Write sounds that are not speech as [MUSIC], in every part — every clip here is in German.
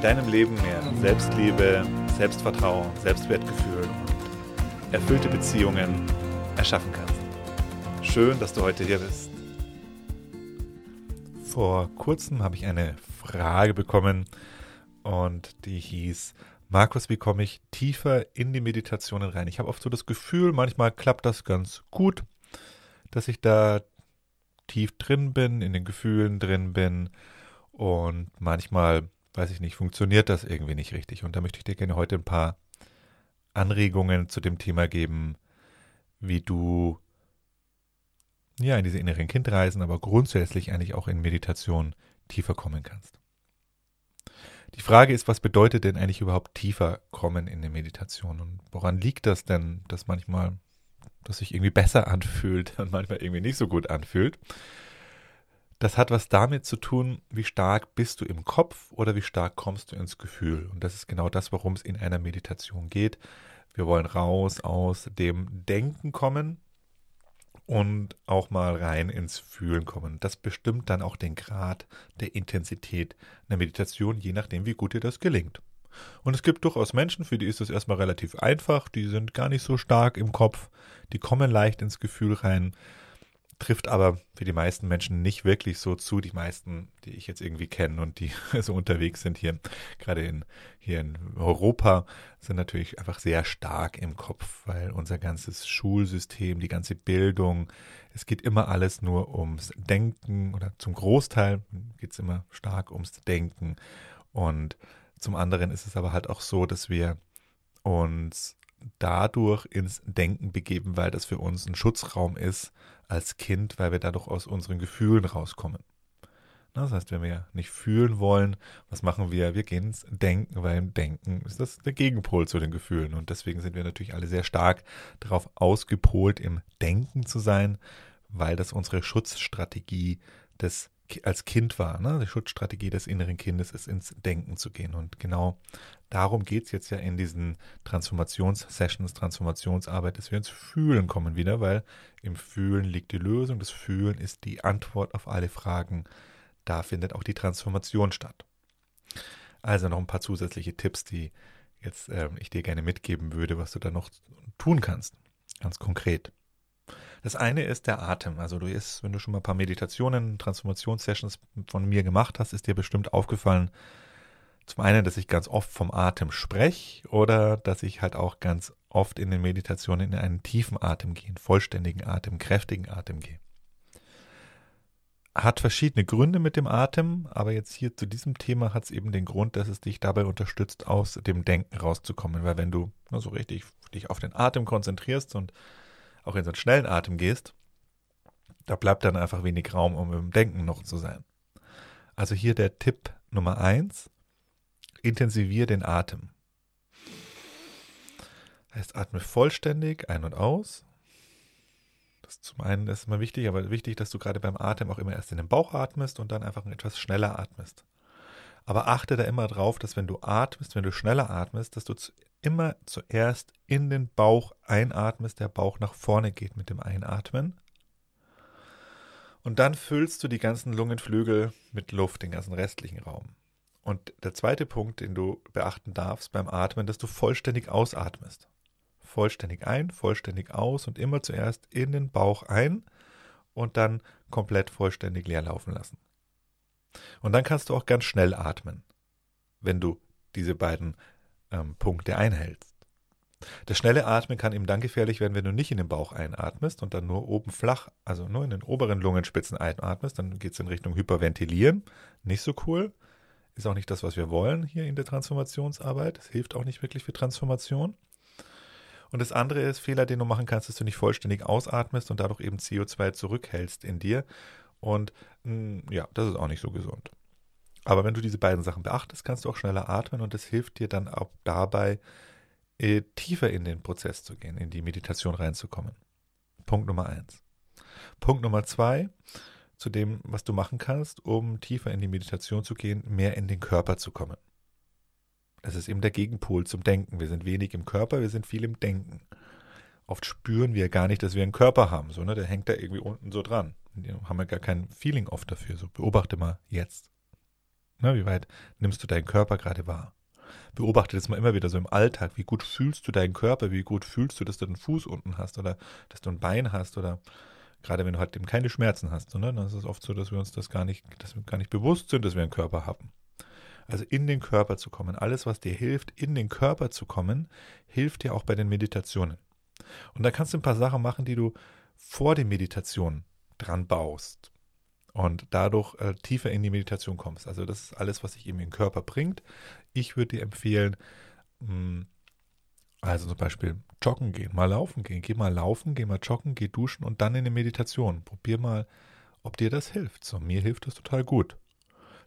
deinem Leben mehr Selbstliebe, Selbstvertrauen, Selbstwertgefühl und erfüllte Beziehungen erschaffen kannst. Schön, dass du heute hier bist. Vor kurzem habe ich eine Frage bekommen und die hieß, Markus, wie komme ich tiefer in die Meditationen rein? Ich habe oft so das Gefühl, manchmal klappt das ganz gut, dass ich da tief drin bin, in den Gefühlen drin bin und manchmal weiß ich nicht, funktioniert das irgendwie nicht richtig. Und da möchte ich dir gerne heute ein paar Anregungen zu dem Thema geben, wie du ja in diese inneren Kindreisen, aber grundsätzlich eigentlich auch in Meditation tiefer kommen kannst. Die Frage ist, was bedeutet denn eigentlich überhaupt tiefer kommen in der Meditation? Und woran liegt das denn, dass manchmal das sich irgendwie besser [LAUGHS] anfühlt und manchmal irgendwie nicht so gut anfühlt? Das hat was damit zu tun, wie stark bist du im Kopf oder wie stark kommst du ins Gefühl. Und das ist genau das, worum es in einer Meditation geht. Wir wollen raus aus dem Denken kommen und auch mal rein ins Fühlen kommen. Das bestimmt dann auch den Grad der Intensität einer Meditation, je nachdem, wie gut dir das gelingt. Und es gibt durchaus Menschen, für die ist es erstmal relativ einfach, die sind gar nicht so stark im Kopf, die kommen leicht ins Gefühl rein trifft aber für die meisten Menschen nicht wirklich so zu. Die meisten, die ich jetzt irgendwie kenne und die [LAUGHS] so unterwegs sind hier, gerade in, hier in Europa, sind natürlich einfach sehr stark im Kopf, weil unser ganzes Schulsystem, die ganze Bildung, es geht immer alles nur ums Denken oder zum Großteil geht es immer stark ums Denken. Und zum anderen ist es aber halt auch so, dass wir uns dadurch ins Denken begeben, weil das für uns ein Schutzraum ist als Kind, weil wir dadurch aus unseren Gefühlen rauskommen. Das heißt, wenn wir nicht fühlen wollen, was machen wir? Wir gehen ins Denken, weil im Denken ist das der Gegenpol zu den Gefühlen. Und deswegen sind wir natürlich alle sehr stark darauf ausgepolt, im Denken zu sein, weil das unsere Schutzstrategie des als Kind war. Ne? Die Schutzstrategie des inneren Kindes ist ins Denken zu gehen. Und genau darum geht es jetzt ja in diesen Transformationssessions, Transformationsarbeit, dass wir ins Fühlen kommen wieder, weil im Fühlen liegt die Lösung. Das Fühlen ist die Antwort auf alle Fragen. Da findet auch die Transformation statt. Also noch ein paar zusätzliche Tipps, die jetzt äh, ich dir gerne mitgeben würde, was du da noch tun kannst. Ganz konkret. Das eine ist der Atem. Also du ist, wenn du schon mal ein paar Meditationen, Transformationssessions von mir gemacht hast, ist dir bestimmt aufgefallen, zum einen, dass ich ganz oft vom Atem spreche oder dass ich halt auch ganz oft in den Meditationen in einen tiefen Atem gehe, einen vollständigen Atem, kräftigen Atem gehe. Hat verschiedene Gründe mit dem Atem, aber jetzt hier zu diesem Thema hat es eben den Grund, dass es dich dabei unterstützt, aus dem Denken rauszukommen. Weil wenn du nur so richtig dich auf den Atem konzentrierst und auch in so einen schnellen Atem gehst, da bleibt dann einfach wenig Raum, um im Denken noch zu sein. Also hier der Tipp Nummer eins: intensivier den Atem. Heißt, atme vollständig ein und aus. Das zum einen ist immer wichtig, aber wichtig, dass du gerade beim Atem auch immer erst in den Bauch atmest und dann einfach etwas schneller atmest. Aber achte da immer drauf, dass wenn du atmest, wenn du schneller atmest, dass du immer zuerst in den Bauch einatmest, der Bauch nach vorne geht mit dem Einatmen. Und dann füllst du die ganzen Lungenflügel mit Luft, den ganzen restlichen Raum. Und der zweite Punkt, den du beachten darfst beim Atmen, dass du vollständig ausatmest. Vollständig ein, vollständig aus und immer zuerst in den Bauch ein und dann komplett vollständig leer laufen lassen. Und dann kannst du auch ganz schnell atmen, wenn du diese beiden ähm, Punkte einhältst. Das schnelle Atmen kann eben dann gefährlich werden, wenn du nicht in den Bauch einatmest und dann nur oben flach, also nur in den oberen Lungenspitzen einatmest. Dann geht es in Richtung Hyperventilieren. Nicht so cool. Ist auch nicht das, was wir wollen hier in der Transformationsarbeit. Es hilft auch nicht wirklich für Transformation. Und das andere ist, Fehler, den du machen kannst, dass du nicht vollständig ausatmest und dadurch eben CO2 zurückhältst in dir. Und mh, mm, ja, das ist auch nicht so gesund. Aber wenn du diese beiden Sachen beachtest, kannst du auch schneller atmen und das hilft dir dann auch dabei, äh, tiefer in den Prozess zu gehen, in die Meditation reinzukommen. Punkt Nummer eins. Punkt Nummer zwei, zu dem, was du machen kannst, um tiefer in die Meditation zu gehen, mehr in den Körper zu kommen. Das ist eben der Gegenpol zum Denken. Wir sind wenig im Körper, wir sind viel im Denken. Oft spüren wir gar nicht, dass wir einen Körper haben. So, ne? Der hängt da irgendwie unten so dran. Wir haben ja gar kein Feeling oft dafür. So, beobachte mal jetzt. Ne, wie weit nimmst du deinen Körper gerade wahr? Beobachte das mal immer wieder so im Alltag. Wie gut fühlst du deinen Körper? Wie gut fühlst du, dass du einen Fuß unten hast oder dass du ein Bein hast oder gerade wenn du halt eben keine Schmerzen hast. So, ne? Dann ist es oft so, dass wir uns das gar nicht, dass wir gar nicht bewusst sind, dass wir einen Körper haben. Also in den Körper zu kommen. Alles, was dir hilft, in den Körper zu kommen, hilft dir auch bei den Meditationen. Und da kannst du ein paar Sachen machen, die du vor den Meditationen dran baust und dadurch äh, tiefer in die Meditation kommst. Also das ist alles, was sich eben in den Körper bringt. Ich würde dir empfehlen, mh, hm, also zum Beispiel joggen gehen, mal laufen gehen. Geh mal laufen, geh mal joggen, geh duschen und dann in die Meditation. Probier mal, ob dir das hilft. So, mir hilft das total gut.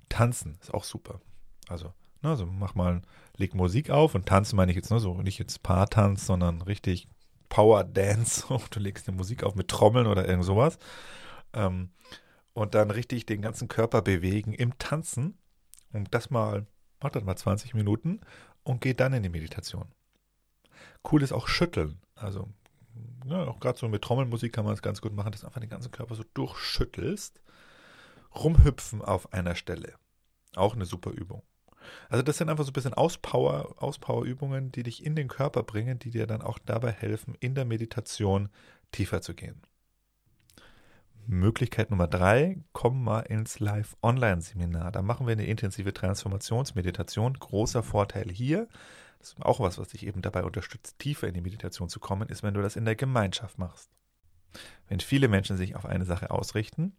Tanzen ist auch super. Also, ne, also mach mal, leg Musik auf und tanzen meine ich jetzt, ne, so nicht jetzt Paartanz, sondern richtig Power Dance. [LAUGHS] du legst eine Musik auf mit Trommeln oder irgend sowas. Ähm, und dann richtig den ganzen Körper bewegen im Tanzen. Und das mal, mach das mal 20 Minuten und geh dann in die Meditation. Cool ist auch Schütteln. Also, ja, auch gerade so mit Trommelmusik kann man es ganz gut machen, dass du einfach den ganzen Körper so durchschüttelst. Rumhüpfen auf einer Stelle. Auch eine super Übung. Also das sind einfach so ein bisschen Auspower, Auspower-Übungen, die dich in den Körper bringen, die dir dann auch dabei helfen, in der Meditation tiefer zu gehen. Möglichkeit Nummer drei, komm mal ins Live-Online-Seminar. Da machen wir eine intensive Transformationsmeditation. Großer Vorteil hier, das ist auch was, was dich eben dabei unterstützt, tiefer in die Meditation zu kommen, ist, wenn du das in der Gemeinschaft machst. Wenn viele Menschen sich auf eine Sache ausrichten,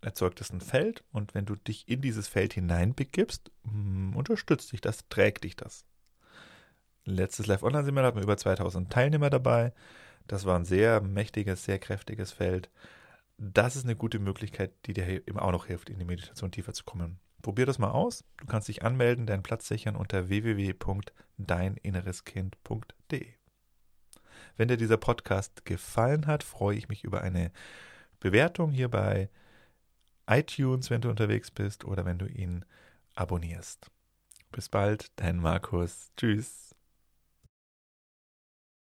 erzeugt es ein Feld und wenn du dich in dieses Feld hineinbegibst, mm, unterstützt dich das, trägt dich das. Letztes Live-Online-Seminar hatten wir über 2000 Teilnehmer dabei. Das war ein sehr mächtiges, sehr kräftiges Feld. Das ist eine gute Möglichkeit, die dir eben auch noch hilft, in die Meditation tiefer zu kommen. Probier das mal aus. Du kannst dich anmelden, deinen Platz sichern unter www.deininnereskind.de. Wenn dir dieser Podcast gefallen hat, freue ich mich über eine Bewertung hier bei iTunes, wenn du unterwegs bist oder wenn du ihn abonnierst. Bis bald, dein Markus. Tschüss.